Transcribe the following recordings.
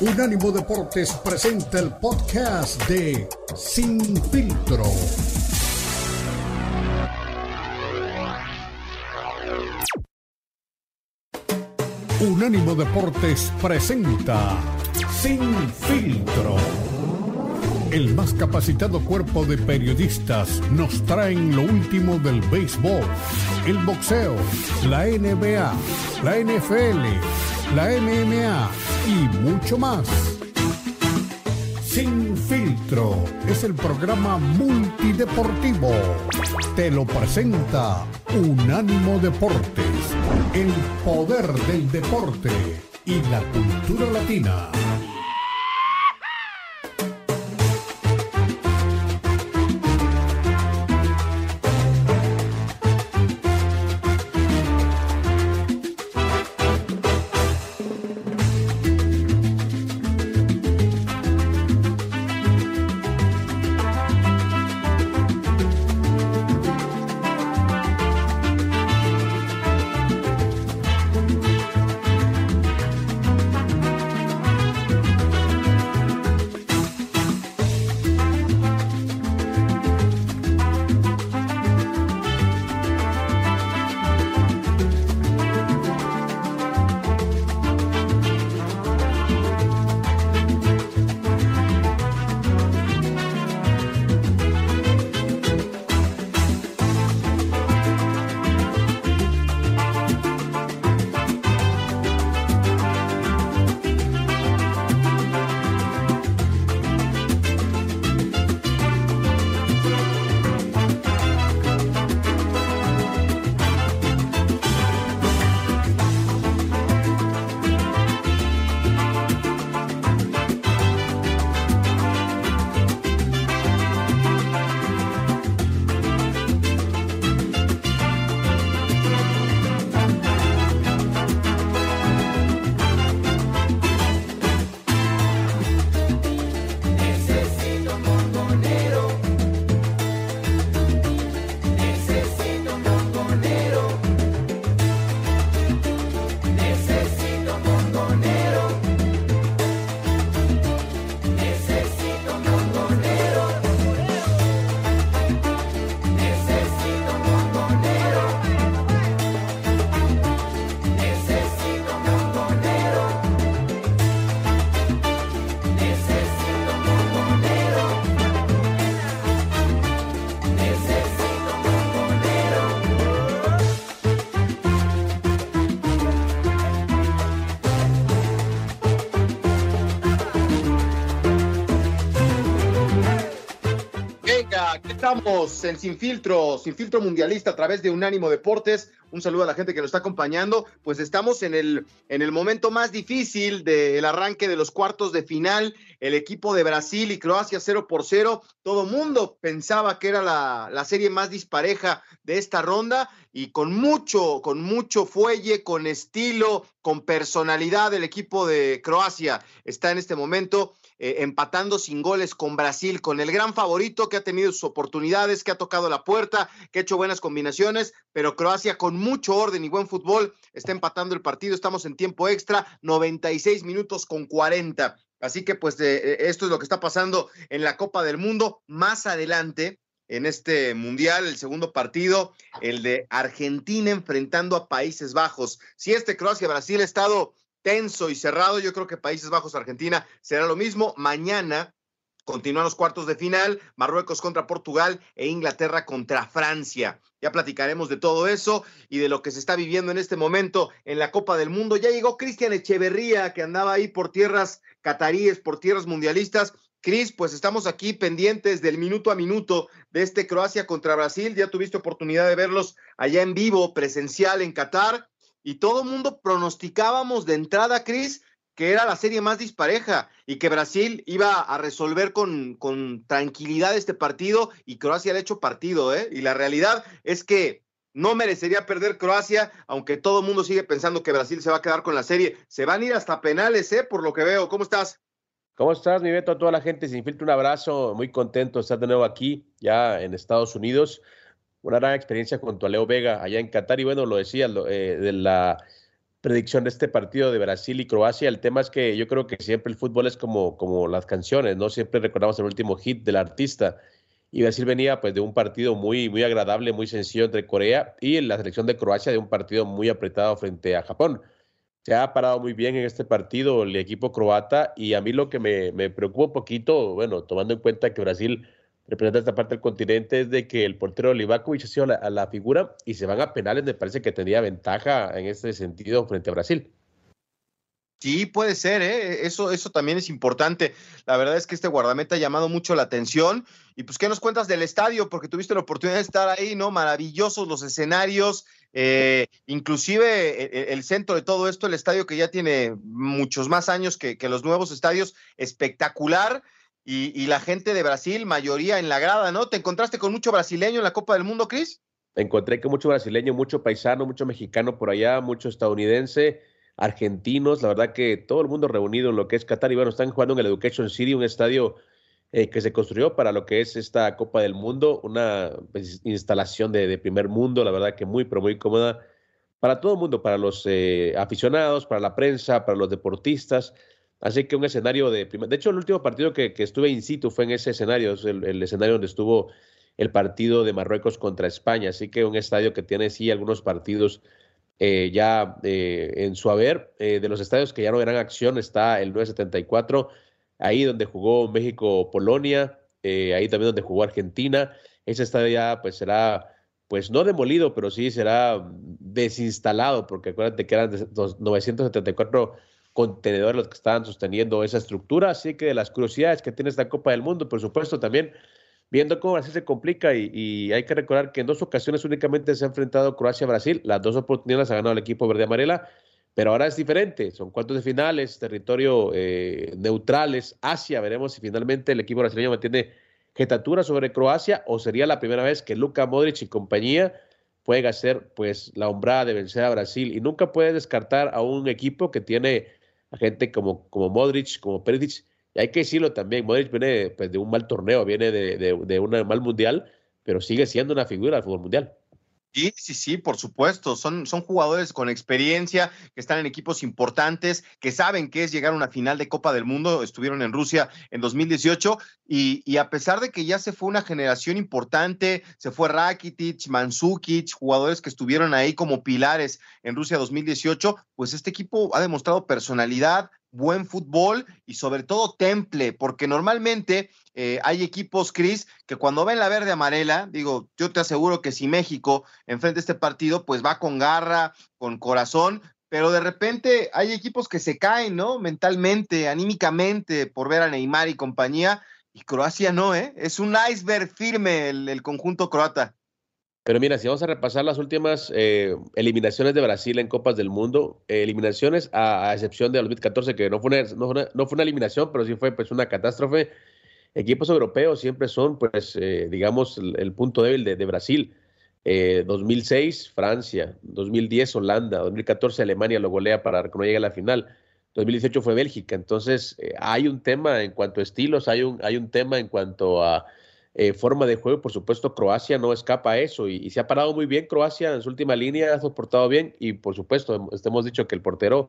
Unánimo Deportes presenta el podcast de Sin Filtro. Unánimo Deportes presenta Sin Filtro. El más capacitado cuerpo de periodistas nos traen lo último del béisbol, el boxeo, la NBA, la NFL, la MMA y mucho más. Sin filtro es el programa multideportivo. Te lo presenta Unánimo Deportes, el poder del deporte y la cultura latina. En Sin Filtro, Sin Filtro Mundialista a través de Unánimo Deportes. Un saludo a la gente que nos está acompañando. Pues estamos en el, en el momento más difícil del arranque de los cuartos de final. El equipo de Brasil y Croacia 0 por 0. Todo mundo pensaba que era la, la serie más dispareja de esta ronda y con mucho, con mucho fuelle, con estilo, con personalidad el equipo de Croacia está en este momento eh, empatando sin goles con Brasil, con el gran favorito que ha tenido sus oportunidades, que ha tocado la puerta, que ha hecho buenas combinaciones, pero Croacia con mucho orden y buen fútbol está empatando el partido. Estamos en tiempo extra, 96 minutos con 40. Así que pues eh, esto es lo que está pasando en la Copa del Mundo. Más adelante, en este mundial, el segundo partido, el de Argentina enfrentando a Países Bajos. Si este Croacia-Brasil ha estado tenso y cerrado. Yo creo que Países Bajos, Argentina será lo mismo. Mañana continúan los cuartos de final, Marruecos contra Portugal e Inglaterra contra Francia. Ya platicaremos de todo eso y de lo que se está viviendo en este momento en la Copa del Mundo. Ya llegó Cristian Echeverría, que andaba ahí por tierras cataríes, por tierras mundialistas. Cris, pues estamos aquí pendientes del minuto a minuto de este Croacia contra Brasil. Ya tuviste oportunidad de verlos allá en vivo, presencial en Qatar y todo el mundo pronosticábamos de entrada, Cris, que era la serie más dispareja y que Brasil iba a resolver con, con tranquilidad este partido y Croacia le ha hecho partido, ¿eh? Y la realidad es que no merecería perder Croacia, aunque todo el mundo sigue pensando que Brasil se va a quedar con la serie. Se van a ir hasta penales, ¿eh? Por lo que veo. ¿Cómo estás? ¿Cómo estás, mi Beto? A toda la gente sin filtro, un abrazo. Muy contento de estar de nuevo aquí, ya en Estados Unidos una gran experiencia junto a Leo Vega allá en Qatar y bueno, lo decía, eh, de la predicción de este partido de Brasil y Croacia. El tema es que yo creo que siempre el fútbol es como, como las canciones, ¿no? Siempre recordamos el último hit del artista. Y Brasil venía pues de un partido muy, muy agradable, muy sencillo entre Corea y la selección de Croacia de un partido muy apretado frente a Japón. Se ha parado muy bien en este partido el equipo croata y a mí lo que me, me preocupa un poquito, bueno, tomando en cuenta que Brasil representa esta parte del continente es de que el portero Livakovic ha sido la, a la figura y se van a penales, me parece que tendría ventaja en este sentido frente a Brasil. Sí, puede ser, ¿eh? eso, eso también es importante. La verdad es que este guardameta ha llamado mucho la atención. Y pues, ¿qué nos cuentas del estadio? Porque tuviste la oportunidad de estar ahí, ¿no? Maravillosos los escenarios, eh, inclusive el, el, centro de todo esto, el estadio que ya tiene muchos más años que, que los nuevos estadios, espectacular. Y, y, la gente de Brasil, mayoría en la grada, ¿no? ¿Te encontraste con mucho brasileño en la Copa del Mundo, Cris? Encontré que mucho brasileño, mucho paisano, mucho mexicano por allá, mucho estadounidense argentinos, la verdad que todo el mundo reunido en lo que es Qatar y bueno, están jugando en el Education City, un estadio eh, que se construyó para lo que es esta Copa del Mundo, una pues, instalación de, de, primer mundo, la verdad que muy, pero muy cómoda para todo el mundo, para los eh, aficionados, para la prensa, para los deportistas. Así que un escenario de primer... De hecho, el último partido que, que estuve in situ fue en ese escenario, es el, el, escenario donde estuvo el partido de Marruecos contra España. Así que un estadio que tiene sí algunos partidos eh, ya eh, en su haber. Eh, de los estadios que ya no eran acción está el 974, ahí donde jugó México-Polonia, ahí también donde jugó Argentina. Ese estadio ya pues será, pues no demolido, pero sí será desinstalado, porque acuérdate que eran 974 contenedores los que estaban sosteniendo esa estructura. Así que de las curiosidades que tiene esta Copa del Mundo, por supuesto, también viendo cómo Brasil se complica y, hay que recordar que en dos ocasiones únicamente se ha enfrentado Croacia-Brasil, las dos oportunidades ha ganado el equipo verde-amarela, pero ahora es diferente, son cuartos de finales, territorio eh, neutrales, Asia, veremos si finalmente el equipo brasileño mantiene jetatura sobre Croacia o sería la primera vez que Luka Modric y compañía pueden hacer pues la hombrada de vencer a Brasil. Y nunca puede descartar a un equipo que tiene a gente como, como Modric, como Perisic, y hay que decirlo también, Modric viene pues, de un mal torneo, viene de, de, de un mal mundial, pero sigue siendo una figura del fútbol mundial. Sí, sí, sí, por supuesto. Son, son jugadores con experiencia, que están en equipos importantes, que saben qué es llegar a una final de Copa del Mundo. Estuvieron en Rusia en 2018 y, y a pesar de que ya se fue una generación importante, se fue Rakitic, Mandzukic, jugadores que estuvieron ahí como pilares en Rusia 2018, pues este equipo ha demostrado personalidad, buen fútbol y sobre todo temple, porque normalmente eh, hay equipos, Cris, que cuando ven la verde amarela, digo, yo te aseguro que si México enfrenta este partido, pues va con garra, con corazón, pero de repente hay equipos que se caen, ¿no? Mentalmente, anímicamente, por ver a Neymar y compañía, y Croacia no, ¿eh? Es un iceberg firme el, el conjunto croata. Pero mira, si vamos a repasar las últimas eh, eliminaciones de Brasil en Copas del Mundo, eh, eliminaciones a, excepción de 2014, que no fue, una, eliminación, pero sí fue pues, una catástrofe. Equipos europeos siempre son, pues, eh, digamos, el, el, punto débil de, de Brasil. 2006, Francia. 2010, Holanda. 2014, Alemania lo golea para que no llegue a la final. 2018 fue Bélgica. Entonces, hay un tema en cuanto a estilos, hay un, hay un tema en cuanto a eh, forma de juego. Por supuesto, Croacia no escapa a eso y, se ha parado muy bien. Croacia en su última línea ha soportado bien y, por supuesto, hemos dicho que el portero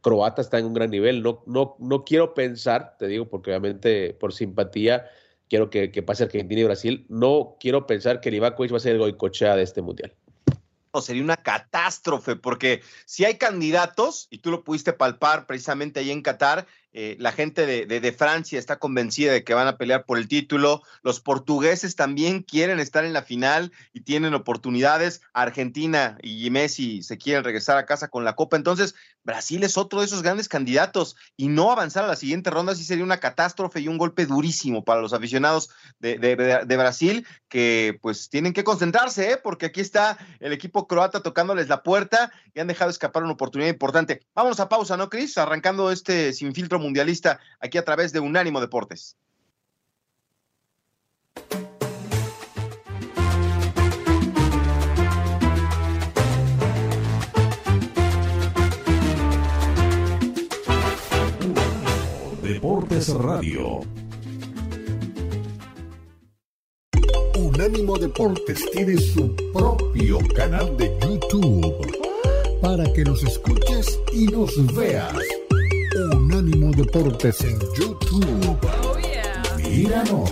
croata está en un gran nivel. No, no, no quiero pensar, te digo, porque obviamente por simpatía quiero que, que pase Argentina y Brasil. No quiero pensar que Livakovic va a ser el goicochea de este mundial sería una catástrofe, porque si hay candidatos, y tú lo pudiste palpar precisamente ahí en Qatar, eh, la gente de, de, Francia está convencida de que van a pelear por el título, los portugueses también quieren estar en la final y tienen oportunidades, Argentina y Messi se quieren regresar a casa con la copa, entonces Brasil es otro de esos grandes candidatos y no avanzar a la siguiente ronda sí sería una catástrofe y un golpe durísimo para los aficionados de, de Brasil que pues tienen que concentrarse, ¿eh? porque aquí está el equipo croata tocándoles la puerta y han dejado escapar una oportunidad importante. Vamos a pausa, ¿no, Cris? Arrancando este sin filtro mundialista aquí a través de Unánimo Deportes. Deportes Radio. Unánimo Deportes tiene su propio canal de YouTube para que nos escuches y nos veas. Unánimo Deportes en YouTube. Oh, Míranos.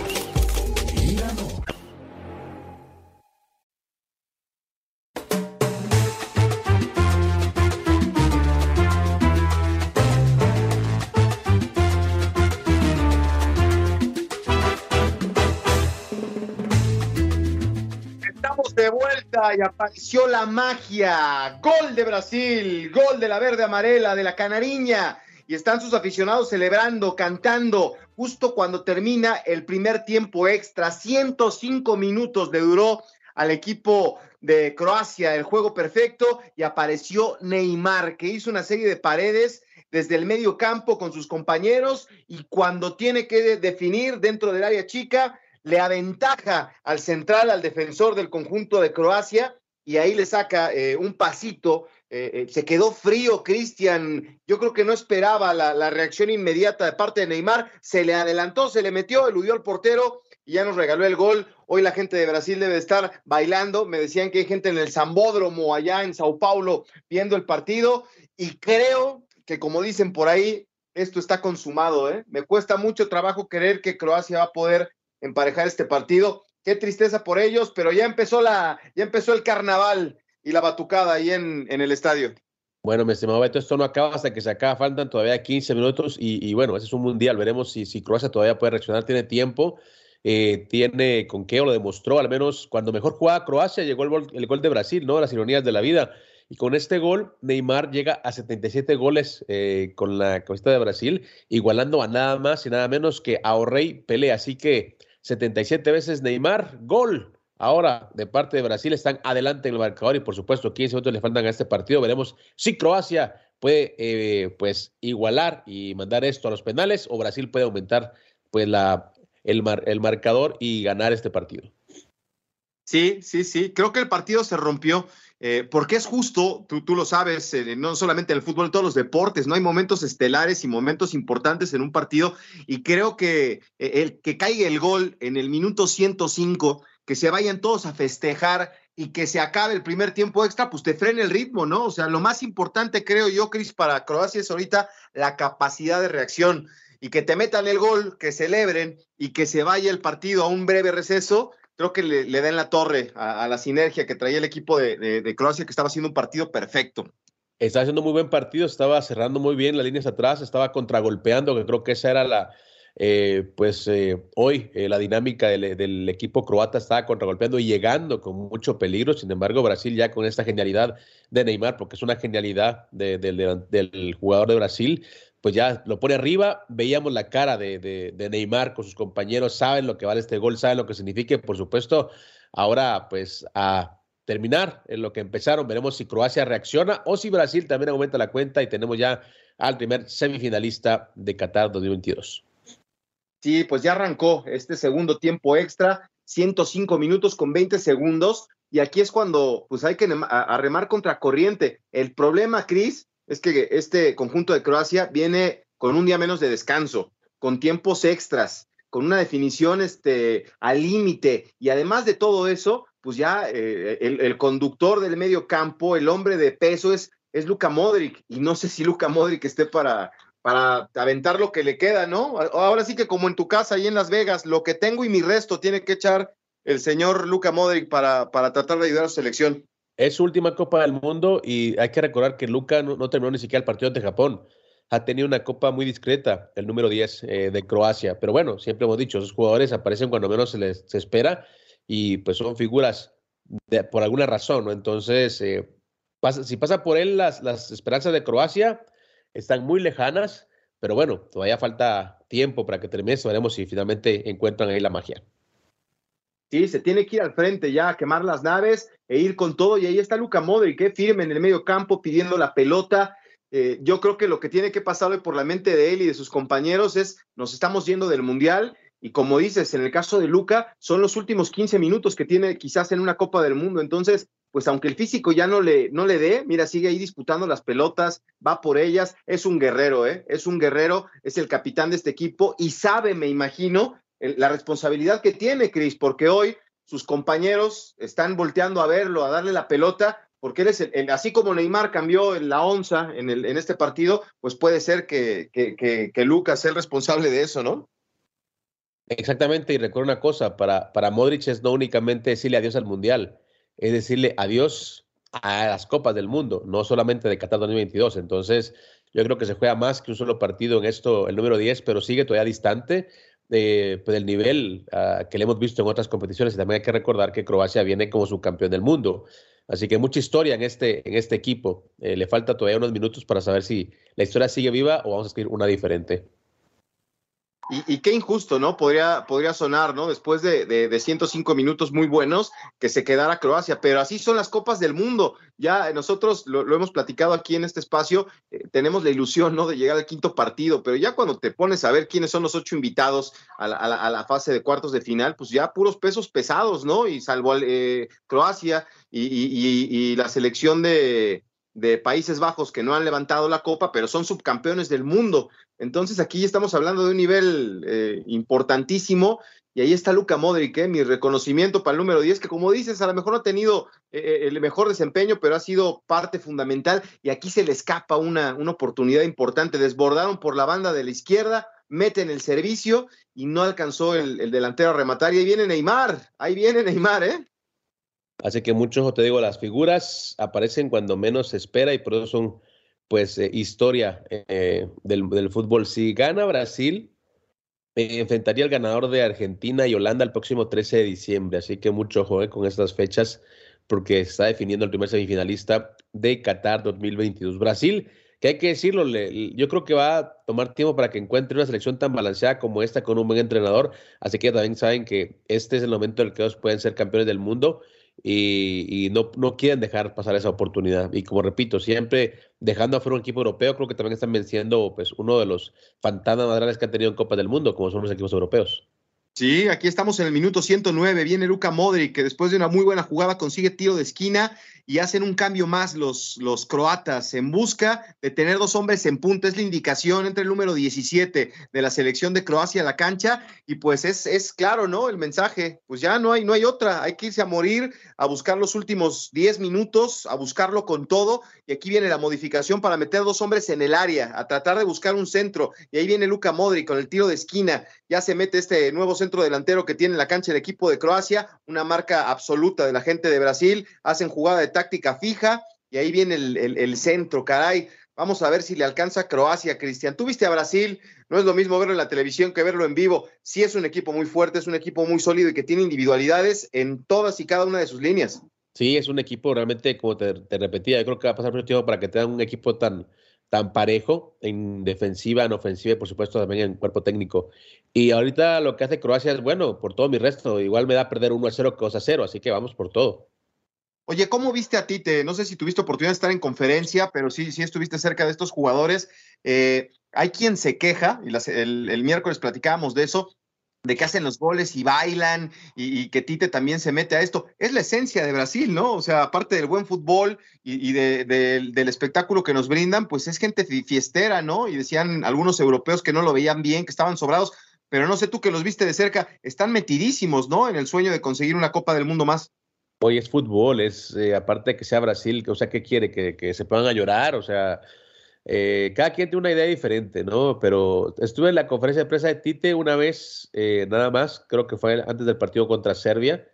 y apareció la magia. Gol de Brasil, gol de la verde amarela, de la canariña. Y están sus aficionados celebrando, cantando, justo cuando termina el primer tiempo extra. 105 minutos le duró al equipo de Croacia el juego perfecto y apareció Neymar, que hizo una serie de paredes desde el medio campo con sus compañeros y cuando tiene que definir dentro del área chica, le aventaja al central, al defensor del conjunto de Croacia, y ahí le saca eh, un pasito. Eh, eh, se quedó frío Cristian. Yo creo que no esperaba la, reacción inmediata de parte de Neymar. Se le adelantó, se le metió, eludió al portero y ya nos regaló el gol. Hoy la gente de Brasil debe estar bailando. Me decían que hay gente en el Zambódromo allá en Sao Paulo viendo el partido. Y creo que, como dicen por ahí, esto está consumado. Me cuesta mucho trabajo creer que Croacia va a poder emparejar este partido. Qué tristeza por ellos, pero ya empezó la, ya empezó el carnaval y la batucada ahí en, en el estadio. Bueno, mi estimado esto no acaba hasta que se acaba, faltan todavía 15 minutos y, bueno, ese es un mundial, veremos si, si Croacia todavía puede reaccionar, tiene tiempo, eh, tiene con qué, o lo demostró, al menos cuando mejor jugaba Croacia llegó el gol, el gol de Brasil, ¿no? Las ironías de la vida. Y con este gol, Neymar llega a 77 goles eh, con la camiseta de Brasil, igualando a nada más y nada menos que a Orrey Pelé. Así que 77 veces Neymar, gol. Ahora, de parte de Brasil, están adelante en el marcador y por supuesto 15 minutos le faltan a este partido. Veremos si Croacia puede eh, pues igualar y mandar esto a los penales o Brasil puede aumentar pues la, el, el marcador y ganar este partido. Sí, sí, sí. Creo que el partido se rompió eh, porque es justo, tú, tú lo sabes, eh, no solamente en el fútbol, en todos los deportes, ¿no? Hay momentos estelares y momentos importantes en un partido y creo que el que caiga el gol en el minuto 105, que se vayan todos a festejar y que se acabe el primer tiempo extra, pues te frene el ritmo, ¿no? O sea, lo más importante, creo yo, Cris, para Croacia es ahorita la capacidad de reacción y que te metan el gol, que celebren y que se vaya el partido a un breve receso creo que le, le den la torre a, la sinergia que traía el equipo de, Croacia, que estaba haciendo un partido perfecto. Estaba haciendo muy buen partido, estaba cerrando muy bien las líneas atrás, estaba contragolpeando, que creo que esa era la, eh, pues eh, hoy eh, la dinámica del, equipo croata estaba contragolpeando y llegando con mucho peligro. Sin embargo, Brasil ya con esta genialidad de Neymar, porque es una genialidad del jugador de Brasil, pues ya lo pone arriba. Veíamos la cara de, Neymar con sus compañeros, saben lo que vale este gol, saben lo que significa. Por supuesto, ahora pues a terminar en lo que empezaron, veremos si Croacia reacciona o si Brasil también aumenta la cuenta y tenemos ya al primer semifinalista de Qatar 2022. Sí, pues ya arrancó este segundo tiempo extra, 105 minutos con 20 segundos. Y aquí es cuando pues hay que arremar contra corriente. El problema, Cris, es que este conjunto de Croacia viene con un día menos de descanso, con tiempos extras, con una definición este, al límite. Y además de todo eso, pues ya eh, el, conductor del medio campo, el hombre de peso es, es Luka Modric. Y no sé si Luka Modric esté para, para aventar lo que le queda, ¿no? Ahora sí que como en tu casa, ahí en Las Vegas, lo que tengo y mi resto tiene que echar el señor Luka Modric para, para tratar de ayudar a su selección. Es su última Copa del Mundo y hay que recordar que Luca no, terminó ni siquiera el partido de Japón. Ha tenido una copa muy discreta, el número 10 eh, de Croacia. Pero bueno, siempre hemos dicho, esos jugadores aparecen cuando menos se les se espera y pues son figuras por alguna razón, ¿no? Entonces, eh, si pasa por él, las, las esperanzas de Croacia están muy lejanas, pero bueno, todavía falta tiempo para que termine. Veremos si finalmente encuentran ahí la magia. Sí, se tiene que ir al frente ya a quemar las naves e ir con todo. Y ahí está Luca Modric, que firme en el medio campo pidiendo la pelota. Eh, yo creo que lo que tiene que pasar hoy por la mente de él y de sus compañeros es, nos estamos yendo del Mundial y como dices, en el caso de Luca, son los últimos 15 minutos que tiene quizás en una Copa del Mundo. Entonces, pues aunque el físico ya no le, no le dé, mira, sigue ahí disputando las pelotas, va por ellas, es un guerrero, ¿eh? Es un guerrero, es el capitán de este equipo y sabe, me imagino, la responsabilidad que tiene Cris, porque hoy sus compañeros están volteando a verlo, a darle la pelota, porque él es el, así como Neymar cambió la onza en, el, este partido, pues puede ser que, que, Lucas sea el responsable de eso, ¿no? Exactamente, y recuerda una cosa, para, para Modric es no únicamente decirle adiós al Mundial, es decirle adiós a las Copas del Mundo, no solamente de Qatar 2022. Entonces, yo creo que se juega más que un solo partido en esto, el número 10, pero sigue todavía distante eh, pues, del nivel ah, que le hemos visto en otras competiciones. Y también hay que recordar que Croacia viene como subcampeón del mundo. Así que mucha historia en este, en este equipo. Eh, le falta todavía unos minutos para saber si la historia sigue viva o vamos a escribir una diferente. Y, qué injusto, ¿no? Podría, podría sonar, ¿no? Después de, de, 105 minutos muy buenos, que se quedara Croacia, pero así son las Copas del Mundo. Ya nosotros lo, hemos platicado aquí en este espacio, eh, tenemos la ilusión, ¿no? De llegar al quinto partido, pero ya cuando te pones a ver quiénes son los ocho invitados a la, fase de cuartos de final, pues ya puros pesos pesados, ¿no? Y salvo eh, Croacia y la selección de, de Países Bajos que no han levantado la copa, pero son subcampeones del mundo. Entonces aquí estamos hablando de un nivel eh, importantísimo y ahí está Luca Modric, ¿eh? mi reconocimiento para el número 10, que como dices, a lo mejor no ha tenido eh, el mejor desempeño, pero ha sido parte fundamental y aquí se le escapa una, una oportunidad importante. Desbordaron por la banda de la izquierda, meten el servicio y no alcanzó el, el delantero a rematar. Y ahí viene Neymar, ahí viene Neymar, ¿eh? Así que muchos, te digo, las figuras aparecen cuando menos se espera y por eso son, pues, eh, historia eh, del, fútbol. Si gana Brasil, eh, enfrentaría al ganador de Argentina y Holanda el próximo 13 de diciembre. Así que mucho ojo con estas fechas porque está definiendo el primer semifinalista de Qatar 2022. Brasil, que hay que decirlo, yo creo que va a tomar tiempo para que encuentre una selección tan balanceada como esta con un buen entrenador. Así que también saben que este es el momento en el que ellos pueden ser campeones del mundo y, no, no, quieren dejar pasar esa oportunidad. Y como repito, siempre dejando afuera un equipo europeo, creo que también están venciendo pues, uno de los fantasmas más grandes que han tenido en Copa del Mundo, como son los equipos europeos. Sí, aquí estamos en el minuto 109. Viene Luca Modric, que después de una muy buena jugada consigue tiro de esquina y hacen un cambio más los, los croatas en busca de tener dos hombres en punta. Es la indicación entre el número 17 de la selección de Croacia a la cancha y pues es, es claro, ¿no? El mensaje, pues ya no hay, no hay otra. Hay que irse a morir, a buscar los últimos 10 minutos, a buscarlo con todo y aquí viene la modificación para meter dos hombres en el área, a tratar de buscar un centro y ahí viene Luca Modric con el tiro de esquina. Ya se mete este nuevo centro delantero que tiene la cancha el equipo de Croacia, una marca absoluta de la gente de Brasil. Hacen jugada de táctica fija y ahí viene el, centro, caray. Vamos a ver si le alcanza Croacia, Cristian. Tú viste a Brasil, no es lo mismo verlo en la televisión que verlo en vivo. Sí es un equipo muy fuerte, es un equipo muy sólido y que tiene individualidades en todas y cada una de sus líneas. Sí, es un equipo realmente, como te, repetía, yo creo que va a pasar mucho tiempo para que tengan un equipo tan, tan parejo en defensiva, en ofensiva y por supuesto también en cuerpo técnico. Y ahorita lo que hace Croacia es bueno, por todo mi resto, igual me da perder 1 a 0 que 2 a 0, así que vamos por todo. Oye, ¿cómo viste a Tite? No sé si tuviste oportunidad de estar en conferencia, pero sí, sí estuviste cerca de estos jugadores. Eh, hay quien se queja, y el, miércoles platicábamos de eso, de que hacen los goles y bailan y, que Tite también se mete a esto. Es la esencia de Brasil, ¿no? O sea, aparte del buen fútbol y, del espectáculo que nos brindan, pues es gente fiestera, ¿no? Y decían algunos europeos que no lo veían bien, que estaban sobrados, pero no sé tú que los viste de cerca, están metidísimos, ¿no? En el sueño de conseguir una Copa del Mundo más. Hoy es fútbol, es eh, aparte de que sea Brasil, o sea, ¿qué quiere? Que, que se a llorar, o sea, eh, cada quien tiene una idea diferente, ¿no? Pero estuve en la conferencia de prensa de Tite una vez, eh, nada más, creo que fue antes del partido contra Serbia,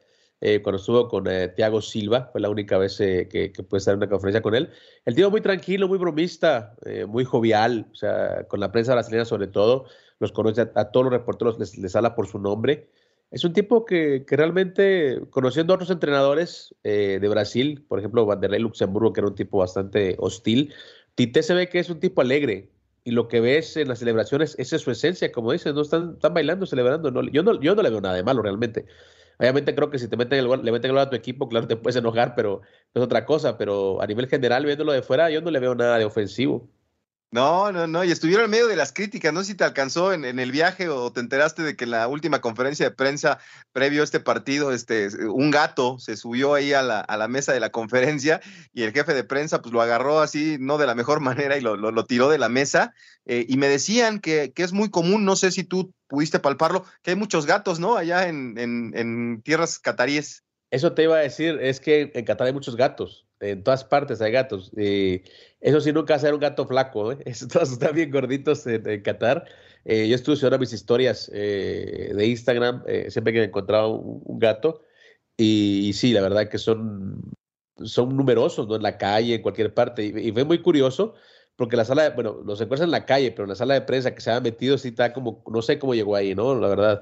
cuando estuvo con Thiago Silva, fue la única vez que, que pude estar en una conferencia con él. El tío muy tranquilo, muy bromista, muy jovial, o sea, con la prensa brasileña sobre todo, los conoce a, todos los reporteros, les, les habla por su nombre. Es un tipo que, realmente, conociendo a otros entrenadores eh, de Brasil, por ejemplo, Vanderlei Luxemburgo, que era un tipo bastante hostil, Tite se ve que es un tipo alegre. Y lo que ves en las celebraciones, esa es su esencia, como dices, no están, están bailando, celebrando. No, yo, no, yo no le veo nada de malo realmente. Obviamente creo que si te meten el le meten el gol a tu equipo, claro, te puedes enojar, pero es otra cosa. Pero a nivel general, viéndolo de fuera, yo no le veo nada de ofensivo. No, no, no, y estuvieron en medio de las críticas, no sé si te alcanzó en, el viaje o te enteraste de que en la última conferencia de prensa previo a este partido, este, un gato se subió ahí a la, a la mesa de la conferencia y el jefe de prensa pues lo agarró así, no de la mejor manera y lo, lo, tiró de la mesa eh, y me decían que, que, es muy común, no sé si tú pudiste palparlo, que hay muchos gatos, ¿no? Allá en, en, en tierras cataríes. Eso te iba a decir, es que en Qatar hay muchos gatos. en todas partes hay gatos. eso sí, nunca ser un gato flaco, ¿eh? todos están bien gorditos en, Qatar. Eh, yo estuve subiendo mis historias eh, de Instagram siempre que encontraba un, gato. Y, sí, la verdad que son, son numerosos, ¿no? En la calle, en cualquier parte. Y, y fue muy curioso porque la sala, de, bueno, los encuentran en la calle, pero en la sala de prensa que se ha metido sí está como, no sé cómo llegó ahí, ¿no? La verdad.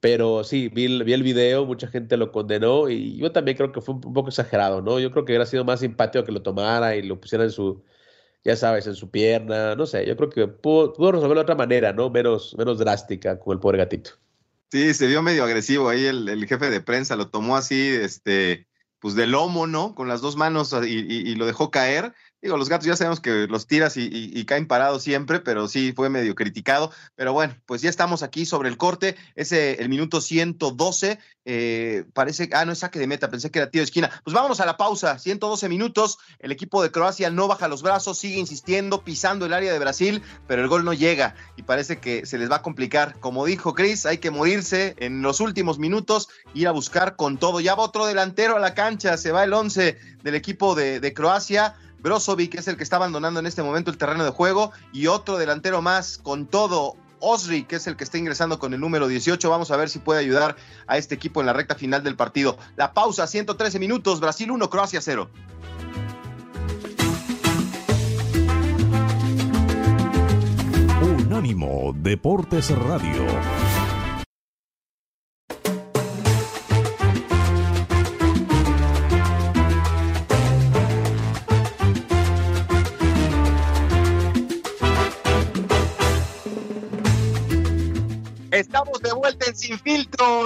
Pero sí, vi, vi el video, mucha gente lo condenó y yo también creo que fue un, poco exagerado, ¿no? Yo creo que hubiera sido más simpático que lo tomara y lo pusiera en su, ya sabes, en su pierna, no sé, yo creo que pudo, pudo resolverlo de otra manera, ¿no? Menos, menos drástica con el pobre gatito. Sí, se vio medio agresivo ahí el, el jefe de prensa, lo tomó así, este, pues de lomo, ¿no? Con las dos manos y, y lo dejó caer Digo, los gatos ya sabemos que los tiras y, caen parados siempre, pero sí fue medio criticado. Pero bueno, pues ya estamos aquí sobre el corte. Ese, el minuto 112, eh, parece, ah, no es saque de meta, pensé que era tiro de esquina. Pues vámonos a la pausa, 112 minutos. El equipo de Croacia no baja los brazos, sigue insistiendo, pisando el área de Brasil, pero el gol no llega y parece que se les va a complicar. Como dijo Chris, hay que morirse en los últimos minutos, ir a buscar con todo. Ya va otro delantero a la cancha, se va el 11 del equipo de, de Croacia. Brozovic es el que está abandonando en este momento el terreno de juego y otro delantero más con todo. Osri, que es el que está ingresando con el número 18. Vamos a ver si puede ayudar a este equipo en la recta final del partido. La pausa, 113 minutos, Brasil 1, Croacia 0. Unánimo Deportes Radio.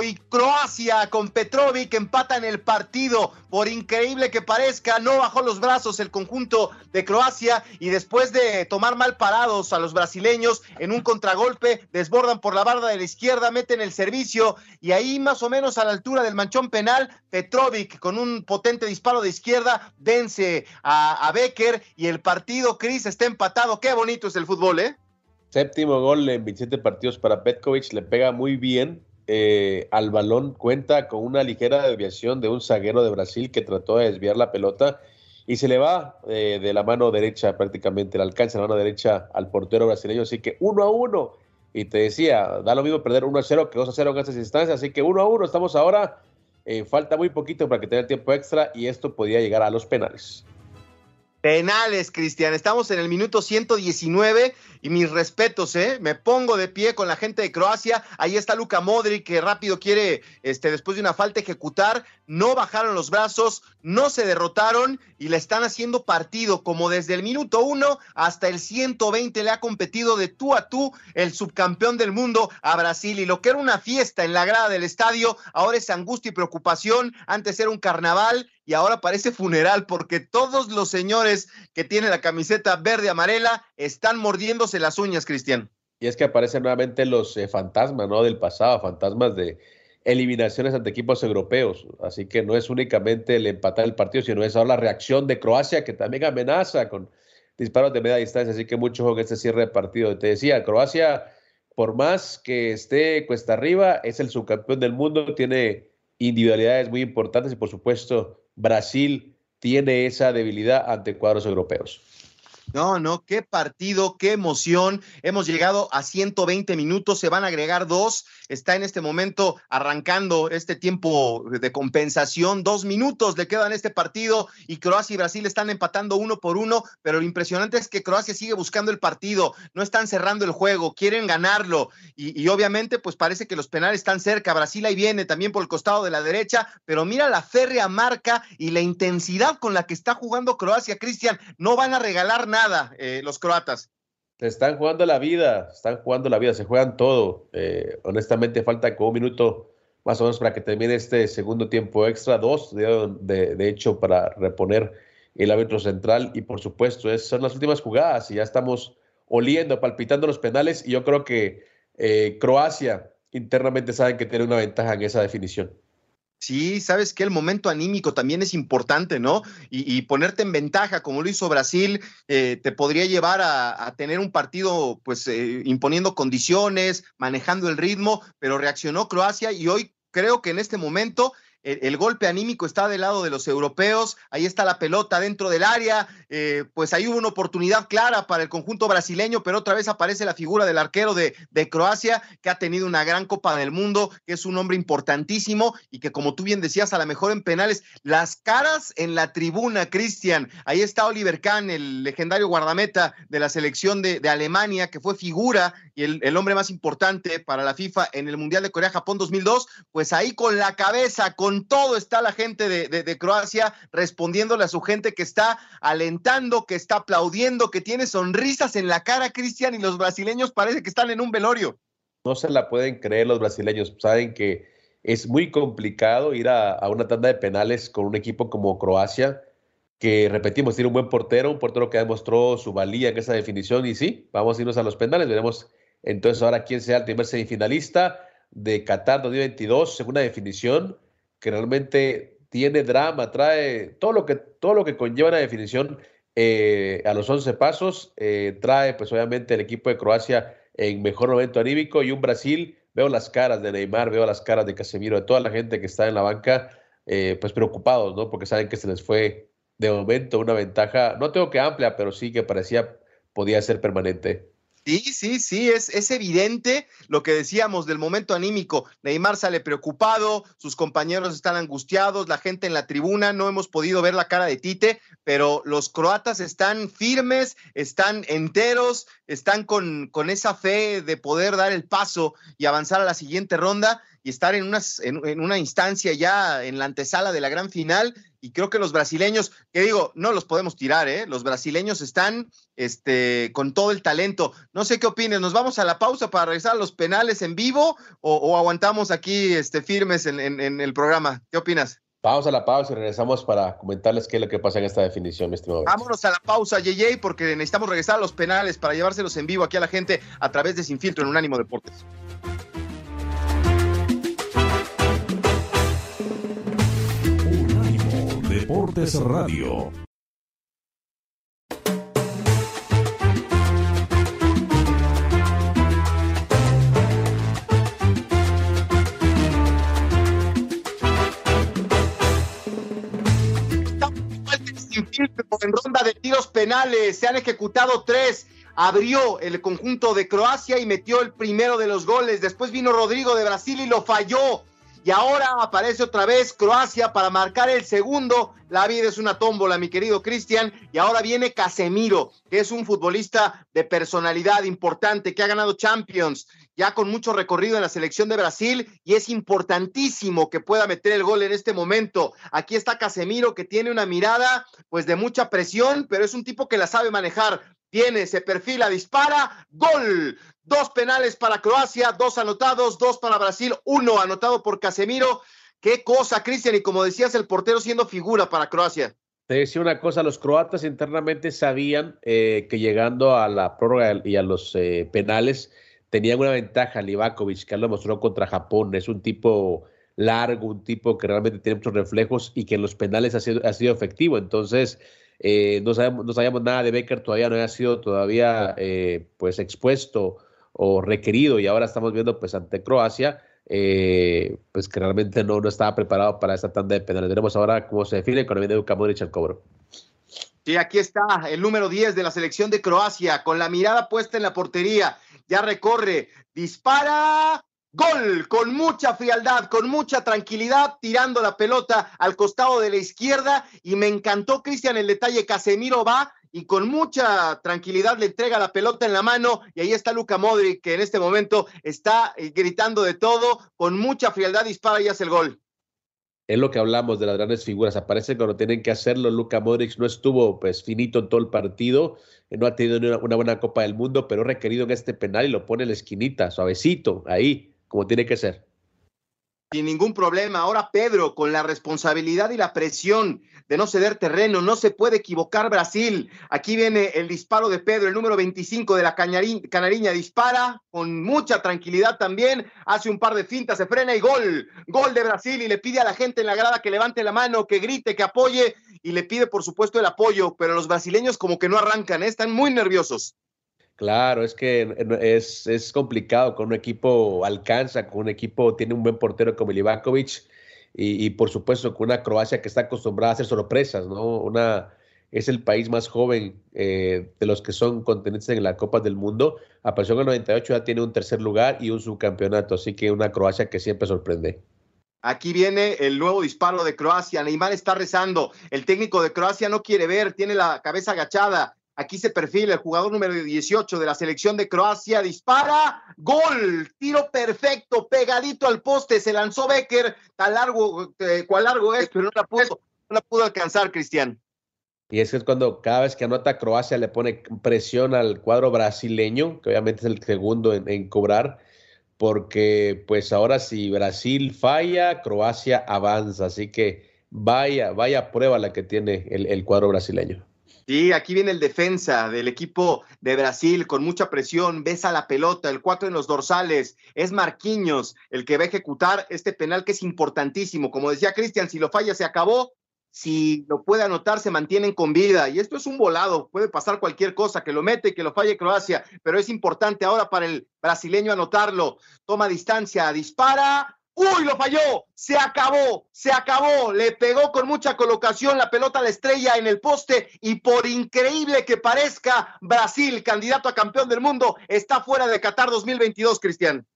Y Croacia con Petrovic empata en el partido. Por increíble que parezca, no bajó los brazos el conjunto de Croacia y después de tomar mal parados a los brasileños en un contragolpe, desbordan por la barda de la izquierda, meten el servicio y ahí más o menos a la altura del manchón penal, Petrovic con un potente disparo de izquierda vence a, a Becker y el partido, Cris, está empatado. Qué bonito es el fútbol, ¿eh? Séptimo gol en 27 partidos para Petkovic, le pega muy bien eh, al balón, cuenta con una ligera desviación de un zaguero de Brasil que trató de desviar la pelota y se le va eh, de la mano derecha prácticamente, le alcanza la mano derecha al portero brasileño, así que uno a uno. Y te decía, da lo mismo perder 1 a 0 que 2 a 0 en estas instancias, así que uno a uno estamos ahora, eh, falta muy poquito para que tenga tiempo extra y esto podía llegar a los penales. Penales, Cristian. Estamos en el minuto 119 y mis respetos, ¿eh? Me pongo de pie con la gente de Croacia. Ahí está Luka Modric que rápido quiere, este, después de una falta, ejecutar. No bajaron los brazos, no se derrotaron y le están haciendo partido como desde el minuto 1 hasta el 120 le ha competido de tú a tú el subcampeón del mundo a Brasil. Y lo que era una fiesta en la grada del estadio, ahora es angustia y preocupación. Antes era un carnaval y ahora parece funeral porque todos los señores que tienen la camiseta verde amarela están mordiéndose las uñas, Cristian. Y es que aparecen nuevamente los eh, fantasmas, ¿no? Del pasado, fantasmas de eliminaciones ante equipos europeos. Así que no es únicamente el empatar el partido, sino es ahora la reacción de Croacia, que también amenaza con disparos de media distancia. Así que mucho juego en este cierre de partido. Te decía, Croacia, por más que esté cuesta arriba, es el subcampeón del mundo, tiene individualidades muy importantes y por supuesto Brasil tiene esa debilidad ante cuadros europeos. No, no, qué partido, qué emoción. Hemos llegado a 120 minutos, se van a agregar dos. Está en este momento arrancando este tiempo de compensación. Dos minutos le quedan este partido y Croacia y Brasil están empatando uno por uno, pero lo impresionante es que Croacia sigue buscando el partido, no están cerrando el juego, quieren ganarlo y, obviamente pues parece que los penales están cerca. Brasil ahí viene también por el costado de la derecha, pero mira la férrea marca y la intensidad con la que está jugando Croacia, Cristian, no van a regalar nada eh, los croatas. Están jugando la vida, están jugando la vida, se juegan todo. Eh, honestamente, falta como un minuto más o menos para que termine este segundo tiempo extra, dos de, de, hecho para reponer el árbitro central y por supuesto es, son las últimas jugadas y ya estamos oliendo, palpitando los penales y yo creo que eh, Croacia internamente saben que tiene una ventaja en esa definición. Sí, sabes que el momento anímico también es importante, ¿no? Y, ponerte en ventaja, como lo hizo Brasil, eh, te podría llevar a, tener un partido, pues, eh, imponiendo condiciones, manejando el ritmo, pero reaccionó Croacia y hoy creo que en este momento el, golpe anímico está del lado de los europeos, ahí está la pelota dentro del área, eh, pues ahí hubo una oportunidad clara para el conjunto brasileño, pero otra vez aparece la figura del arquero de, Croacia, que ha tenido una gran Copa del Mundo, que es un hombre importantísimo y que como tú bien decías, a lo mejor en penales, las caras en la tribuna, Cristian, ahí está Oliver Kahn, el legendario guardameta de la selección de, Alemania, que fue figura y el, el hombre más importante para la FIFA en el Mundial de Corea-Japón 2002, pues ahí con la cabeza, con todo está la gente de, Croacia respondiéndole a su gente que está alentando, que está aplaudiendo, que tiene sonrisas en la cara, Cristian, y los brasileños parece que están en un velorio. No se la pueden creer los brasileños, saben que es muy complicado ir a, una tanda de penales con un equipo como Croacia, que repetimos, tiene un buen portero, un portero que demostró su valía en esa definición, y sí, vamos a irnos a los penales, veremos entonces ahora quién sea el primer semifinalista de Qatar 2022, segunda definición que realmente tiene drama, trae todo lo que, todo lo que conlleva la definición eh, a los 11 pasos, eh, trae pues obviamente el equipo de Croacia en mejor momento anímico y un Brasil, veo las caras de Neymar, veo las caras de Casemiro, de toda la gente que está en la banca, eh, pues preocupados, ¿no? Porque saben que se les fue de momento una ventaja, no tengo que amplia, pero sí que parecía podía ser permanente. Sí, sí, sí, es, es evidente lo que decíamos del momento anímico. Neymar sale preocupado, sus compañeros están angustiados, la gente en la tribuna, no hemos podido ver la cara de Tite, pero los croatas están firmes, están enteros, están con, con esa fe de poder dar el paso y avanzar a la siguiente ronda y estar en, unas, en, una instancia ya en la antesala de la gran final. Y creo que los brasileños, que digo, no los podemos tirar, ¿eh? Los brasileños están este, con todo el talento. No sé qué opines, ¿nos vamos a la pausa para regresar a los penales en vivo o, aguantamos aquí este, firmes en, en, el programa? ¿Qué opinas? Vamos a la pausa y regresamos para comentarles qué es lo que pasa en esta definición, mi estimado. Vámonos a la pausa, JJ, porque necesitamos regresar a los penales para llevárselos en vivo aquí a la gente a través de Sin Filtro en Unánimo Deportes. Deportes Radio. En ronda de tiros penales se han ejecutado tres. Abrió el conjunto de Croacia y metió el primero de los goles. Después vino Rodrigo de Brasil y lo falló y ahora aparece otra vez Croacia para marcar el segundo. La vida es una tómbola, mi querido Cristian. Y ahora viene Casemiro, que es un futbolista de personalidad importante, que ha ganado Champions, ya con mucho recorrido en la selección de Brasil. Y es importantísimo que pueda meter el gol en este momento. Aquí está Casemiro, que tiene una mirada pues de mucha presión, pero es un tipo que la sabe manejar. Viene, se perfila, dispara, gol. Dos penales para Croacia, dos anotados, dos para Brasil, uno anotado por Casemiro. Qué cosa, Cristian, y como decías, el portero siendo figura para Croacia. Te decía una cosa, los croatas internamente sabían eh, que llegando a la prórroga y a los eh, penales tenían una ventaja. Livakovic, que lo mostró contra Japón, es un tipo largo, un tipo que realmente tiene muchos reflejos y que en los penales ha sido efectivo. Entonces, eh, no, sabemos, sabíamos nada de Becker, todavía no ha sido todavía pues expuesto o requerido y ahora estamos viendo pues ante Croacia eh, pues que realmente no, no estaba preparado para esta tanda de penales. Veremos ahora cómo se define con el de Luka Modric al cobro. Sí, aquí está el número 10 de la selección de Croacia con la mirada puesta en la portería. Ya recorre, dispara, gol con mucha frialdad, con mucha tranquilidad, tirando la pelota al costado de la izquierda. Y me encantó, Cristian, el detalle. Casemiro va y con mucha tranquilidad le entrega la pelota en la mano y ahí está Luca Modric que en este momento está eh, gritando de todo, con mucha frialdad dispara y hace el gol. Es lo que hablamos de las grandes figuras, aparece cuando tienen que hacerlo, Luca Modric no estuvo pues finito en todo el partido, no ha tenido una, una buena Copa del Mundo, pero requerido en este penal y lo pone en la esquinita, suavecito, ahí, como tiene que ser sin ningún problema. Ahora Pedro, con la responsabilidad y la presión de no ceder terreno, no se puede equivocar Brasil. Aquí viene el disparo de Pedro, el número 25 de la Canariña, dispara con mucha tranquilidad también, hace un par de fintas, se frena y gol, gol de Brasil y le pide a la gente en la grada que levante la mano, que grite, que apoye y le pide por supuesto el apoyo, pero los brasileños como que no arrancan, ¿eh? están muy nerviosos. Claro, es que es, es, complicado con un equipo alcanza, con un equipo tiene un buen portero como Livakovic y, por supuesto con una Croacia que está acostumbrada a hacer sorpresas, ¿no? Una, es el país más joven eh, de los que son contendientes en la Copa del Mundo. Apareció en el 98, ya tiene un tercer lugar y un subcampeonato, así que una Croacia que siempre sorprende. Aquí viene el nuevo disparo de Croacia. Neymar está rezando. El técnico de Croacia no quiere ver, tiene la cabeza agachada. Aquí se perfila el jugador número 18 de la selección de Croacia. Dispara. Gol. Tiro perfecto. Pegadito al poste. Se lanzó Becker. Tan largo, eh, cuál largo es, pero no la pudo, no la pudo alcanzar, Cristian. Y es que es cuando cada vez que anota Croacia le pone presión al cuadro brasileño, que obviamente es el segundo en, cobrar, porque pues ahora si Brasil falla, Croacia avanza. Así que vaya, vaya prueba la que tiene el cuadro brasileño. Sí, aquí viene el defensa del equipo de Brasil con mucha presión, besa la pelota, el cuatro en los dorsales, es Marquinhos el que va a ejecutar este penal que es importantísimo. Como decía Cristian, si lo falla se acabó, si lo puede anotar se mantienen con vida. Y esto es un volado, puede pasar cualquier cosa, que lo mete que lo falle Croacia, pero es importante ahora para el brasileño anotarlo. Toma distancia, dispara, ¡Uy, lo falló! Se acabó, se acabó. Le pegó con mucha colocación la pelota a la estrella en el poste y por increíble que parezca, Brasil, candidato a campeón del mundo, está fuera de Qatar 2022, Cristian.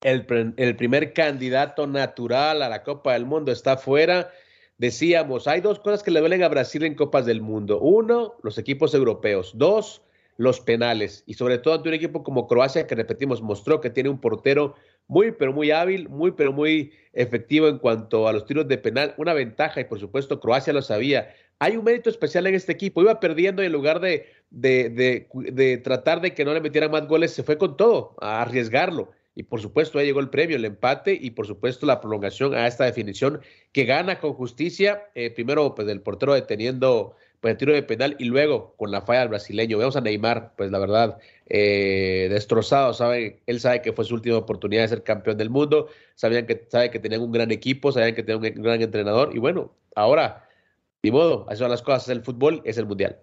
El, el primer candidato natural a la Copa del Mundo está fuera. Decíamos, hay dos cosas que le duelen a Brasil en Copas del Mundo. Uno, los equipos europeos. Dos, los penales. Y sobre todo ante un equipo como Croacia, que repetimos, mostró que tiene un portero muy, pero muy hábil, muy, pero muy efectivo en cuanto a los tiros de penal. Una ventaja, y por supuesto Croacia lo sabía. Hay un mérito especial en este equipo. Iba perdiendo y en lugar de, de, de, tratar de que no le metieran más goles, se fue con todo, a arriesgarlo. Y por supuesto, ahí llegó el premio, el empate y por supuesto la prolongación a esta definición que gana con justicia. Eh, primero, pues el portero deteniendo pues el tiro de penal y luego con la falla del brasileño. Vemos a Neymar, pues la verdad, eh, destrozado, sabe, él sabe que fue su última oportunidad de ser campeón del mundo, sabían que, sabe que tenían un gran equipo, sabían que tenían un gran entrenador. Y bueno, ahora, ni modo, así son las cosas, el fútbol, es el mundial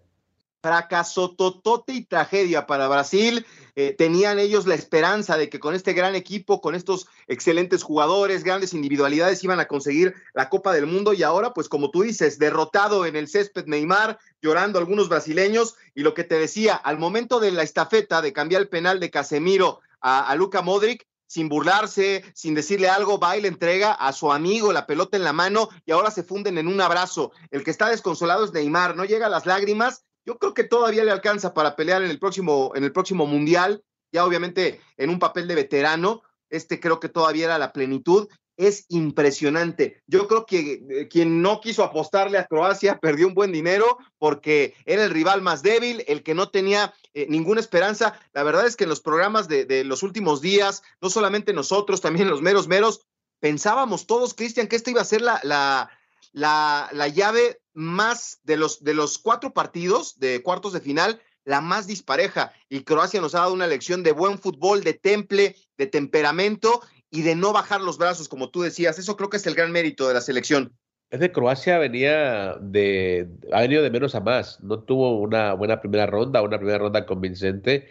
fracaso totote y tragedia para Brasil. Eh, tenían ellos la esperanza de que con este gran equipo, con estos excelentes jugadores, grandes individualidades, iban a conseguir la Copa del Mundo y ahora, pues como tú dices, derrotado en el césped Neymar, llorando algunos brasileños y lo que te decía, al momento de la estafeta de cambiar el penal de Casemiro a, a Luca Modric, sin burlarse, sin decirle algo, va y le entrega a su amigo la pelota en la mano y ahora se funden en un abrazo. El que está desconsolado es Neymar, no llega a las lágrimas yo creo que todavía le alcanza para pelear en el próximo, en el próximo mundial, ya obviamente en un papel de veterano. Este creo que todavía era la plenitud. Es impresionante. Yo creo que eh, quien no quiso apostarle a Croacia perdió un buen dinero porque era el rival más débil, el que no tenía eh, ninguna esperanza. La verdad es que en los programas de, los últimos días, no solamente nosotros, también los meros meros, pensábamos todos, Cristian, que esta iba a ser la, la, la llave más de los, de los cuatro partidos de cuartos de final, la más dispareja. Y Croacia nos ha dado una lección de buen fútbol, de temple, de temperamento y de no bajar los brazos, como tú decías. Eso creo que es el gran mérito de la selección. Es de Croacia venía de, ha venido de menos a más. No tuvo una buena primera ronda, una primera ronda convincente.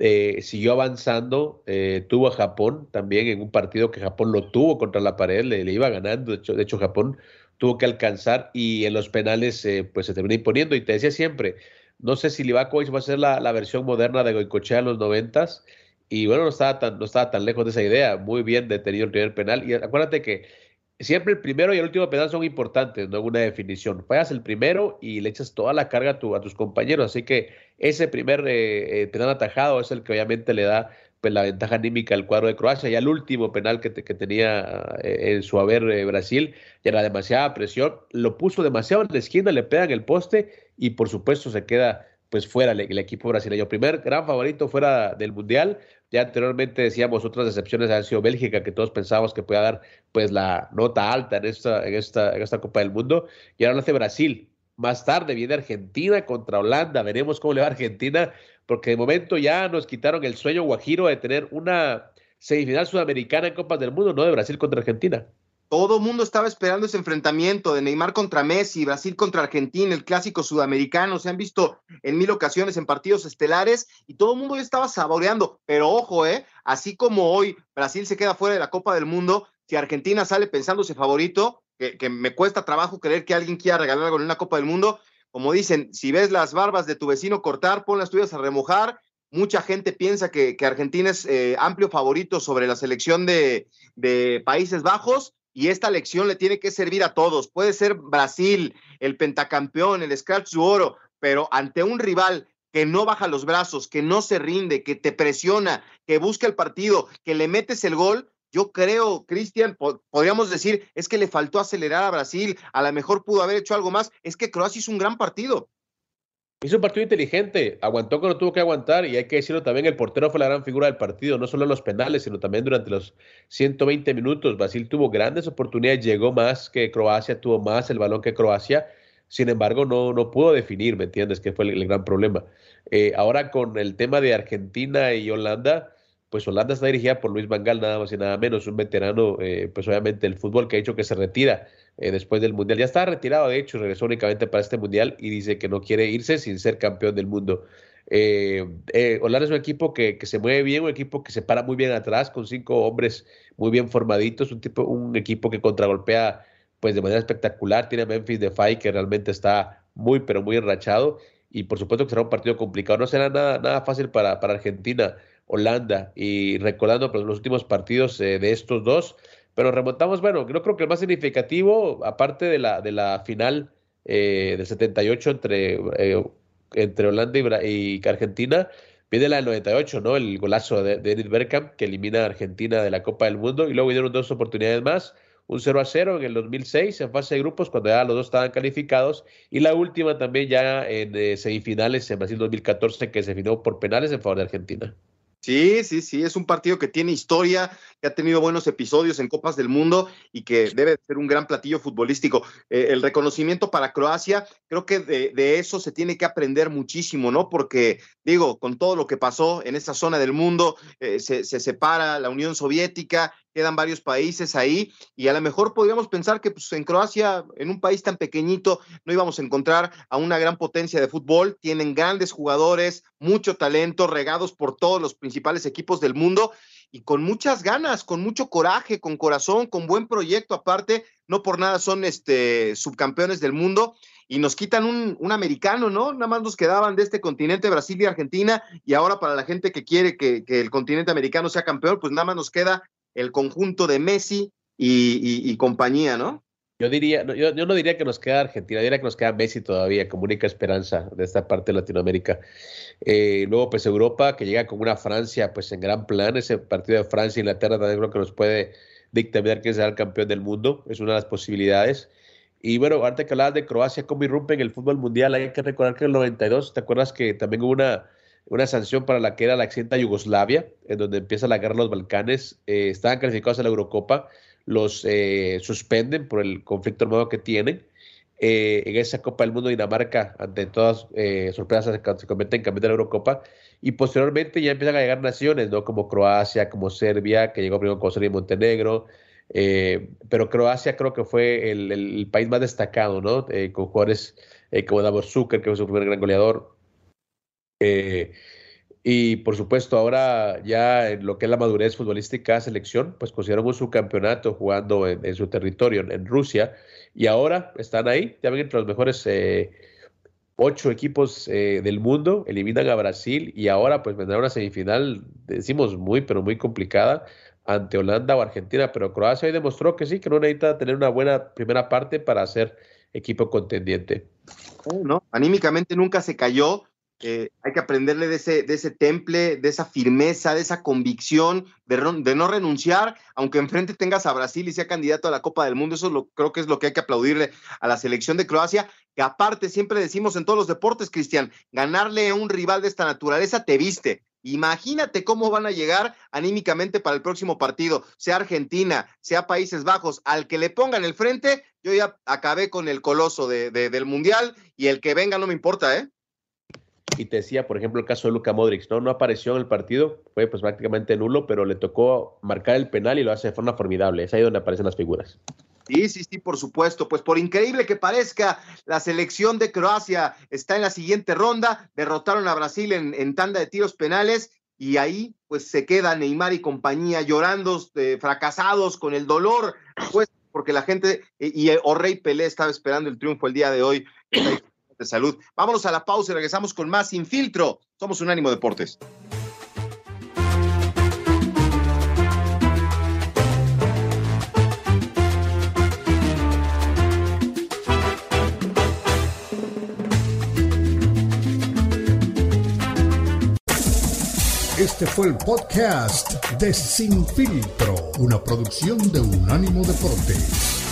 Eh, siguió avanzando, eh, tuvo a Japón también en un partido que Japón lo tuvo contra la pared, le, iba ganando. De hecho, Japón tuvo que alcanzar y en los penales eh, pues se terminó imponiendo. Y te decía siempre, no sé si Livakovic va a ser la, versión moderna de Goicochea en los noventas. Y bueno, no estaba, tan, no estaba tan lejos de esa idea. Muy bien detenido el primer penal. Y acuérdate que siempre el primero y el último penal son importantes, no una definición. Fallas el primero y le echas toda la carga a, a tus compañeros. Así que ese primer eh, eh, penal atajado es el que obviamente le da pues, la ventaja anímica al cuadro de Croacia. Ya el último penal que, tenía eh, en su haber eh, Brasil, ya era demasiada presión, lo puso demasiado en la esquina, le pegan el poste y por supuesto se queda pues fuera el, equipo brasileño. Primer gran favorito fuera del Mundial. Ya anteriormente decíamos otras excepciones han sido Bélgica, que todos pensábamos que podía dar pues la nota alta en esta, en esta, en esta Copa del Mundo. Y ahora lo hace Brasil. Más tarde viene Argentina contra Holanda. Veremos cómo le va Argentina porque de momento ya nos quitaron el sueño guajiro de tener una semifinal sudamericana en Copas del Mundo, no de Brasil contra Argentina. Todo el mundo estaba esperando ese enfrentamiento de Neymar contra Messi, Brasil contra Argentina, el clásico sudamericano. Se han visto en mil ocasiones en partidos estelares y todo el mundo ya estaba saboreando. Pero ojo, ¿eh? así como hoy Brasil se queda fuera de la Copa del Mundo, si Argentina sale pensándose favorito, que, me cuesta trabajo creer que alguien quiera regalar algo en una Copa del Mundo. Como dicen, si ves las barbas de tu vecino cortar, pon las tuyas a remojar. Mucha gente piensa que, Argentina es eh, amplio favorito sobre la selección de, Países Bajos y esta lección le tiene que servir a todos. Puede ser Brasil, el pentacampeón, el Scratch de Oro, pero ante un rival que no baja los brazos, que no se rinde, que te presiona, que busca el partido, que le metes el gol, yo creo, Cristian, podríamos decir, es que le faltó acelerar a Brasil, a lo mejor pudo haber hecho algo más, es que Croacia hizo un gran partido. Hizo un partido inteligente, aguantó cuando tuvo que aguantar y hay que decirlo también, el portero fue la gran figura del partido, no solo en los penales, sino también durante los 120 minutos. Brasil tuvo grandes oportunidades, llegó más que Croacia, tuvo más el balón que Croacia sin embargo, no, no pudo definir, ¿me entiendes? Que fue el, gran problema. Eh, ahora con el tema de Argentina y Holanda, pues Holanda está dirigida por Luis Vangal, nada más y nada menos, un veterano, eh, pues obviamente el fútbol que ha hecho que se retira eh, después del Mundial. Ya estaba retirado, de hecho, regresó únicamente para este Mundial y dice que no quiere irse sin ser campeón del mundo. Holanda es un equipo que, que, se mueve bien, un equipo que se para muy bien atrás, con cinco hombres muy bien formaditos, un, tipo, un equipo que contragolpea pues de manera espectacular. Tiene a Memphis Depay que realmente está muy, pero muy enrachado. Y por supuesto que será un partido complicado. No será nada, nada fácil para, para Argentina, Holanda. Y recordando pues, los últimos partidos eh, de estos dos. Pero remontamos, bueno, yo creo que el más significativo, aparte de la, de la final eh, del 78 entre, eh, entre Holanda y, y, Argentina, viene la del 98, ¿no? El golazo de, Edith Bergkamp que elimina a Argentina de la Copa del Mundo. Y luego vinieron dos oportunidades más un 0 a 0 en el 2006 en fase de grupos cuando ya los dos estaban calificados y la última también ya en eh, semifinales en Brasil 2014 que se finó por penales en favor de Argentina. Sí, sí, sí, es un partido que tiene historia, que ha tenido buenos episodios en Copas del Mundo y que debe ser un gran platillo futbolístico. Eh, el reconocimiento para Croacia, creo que de, eso se tiene que aprender muchísimo, ¿no? Porque, digo, con todo lo que pasó en esa zona del mundo, eh, se, se separa la Unión Soviética quedan varios países ahí y a lo mejor podríamos pensar que pues, en Croacia, en un país tan pequeñito, no íbamos a encontrar a una gran potencia de fútbol. Tienen grandes jugadores, mucho talento, regados por todos los principales equipos del mundo y con muchas ganas, con mucho coraje, con corazón, con buen proyecto aparte. No por nada son este, subcampeones del mundo y nos quitan un, un, americano, ¿no? Nada más nos quedaban de este continente, Brasil y Argentina, y ahora para la gente que quiere que, el continente americano sea campeón, pues nada más nos queda el conjunto de Messi y, compañía, ¿no? Yo diría, yo, no diría que nos queda Argentina, diría que nos queda Messi todavía como única esperanza de esta parte de Latinoamérica. Eh, luego, pues Europa, que llega con una Francia, pues en gran plan, ese partido de Francia e Inglaterra también creo que nos puede dictaminar quién será el campeón del mundo, es una de las posibilidades. Y bueno, antes que hablabas de Croacia, cómo irrumpe en el fútbol mundial, hay que recordar que en el 92, ¿te acuerdas que también hubo una una sanción para la que era la accidente Yugoslavia, en donde empieza la guerra de los Balcanes. Eh, estaban calificados a la Eurocopa, los eh, suspenden por el conflicto armado que tienen. Eh, en esa Copa del Mundo, Dinamarca, ante todas sorpresas, se, convierte en campeón de la Eurocopa. Y posteriormente ya empiezan a llegar naciones, ¿no? Como Croacia, como Serbia, que llegó primero con Serbia y Montenegro. pero Croacia creo que fue el, país más destacado, ¿no? con jugadores como Davor Zucker, que fue su primer gran goleador, eh, y por supuesto, ahora ya en lo que es la madurez futbolística selección, pues consideramos su campeonato jugando en, su territorio, en, Rusia, y ahora están ahí, también entre los mejores eh, ocho equipos eh, del mundo, eliminan a Brasil y ahora pues vendrá una semifinal, decimos muy, pero muy complicada ante Holanda o Argentina, pero Croacia hoy demostró que sí, que no necesita tener una buena primera parte para ser equipo contendiente. no, anímicamente nunca se cayó eh, hay que aprenderle de ese, de ese temple, de esa firmeza, de esa convicción, de, no renunciar, aunque enfrente tengas a Brasil y sea candidato a la Copa del Mundo. Eso lo, creo que es lo que hay que aplaudirle a la selección de Croacia, que aparte siempre decimos en todos los deportes, Cristian, ganarle a un rival de esta naturaleza te viste. Imagínate cómo van a llegar anímicamente para el próximo partido, sea Argentina, sea Países Bajos, al que le pongan el frente, yo ya acabé con el coloso del Mundial y el que venga no me importa, ¿eh? Y te decía, por ejemplo, el caso de Luka Modric, ¿no? No apareció en el partido, fue pues prácticamente nulo, pero le tocó marcar el penal y lo hace de forma formidable. Es ahí donde aparecen las figuras. Sí, sí, sí, por supuesto. Pues por increíble que parezca, la selección de Croacia está en la siguiente ronda. Derrotaron a Brasil en, en tanda de tiros penales y ahí pues se queda Neymar y compañía llorando, eh, fracasados con el dolor. Pues porque la gente y, y Rey Pelé estaba esperando el triunfo el día de hoy de salud. Vámonos a la pausa y regresamos con más Sin Filtro. Somos un ánimo Deportes. Este fue el podcast de Sin Filtro, una producción de Unánimo Deportes.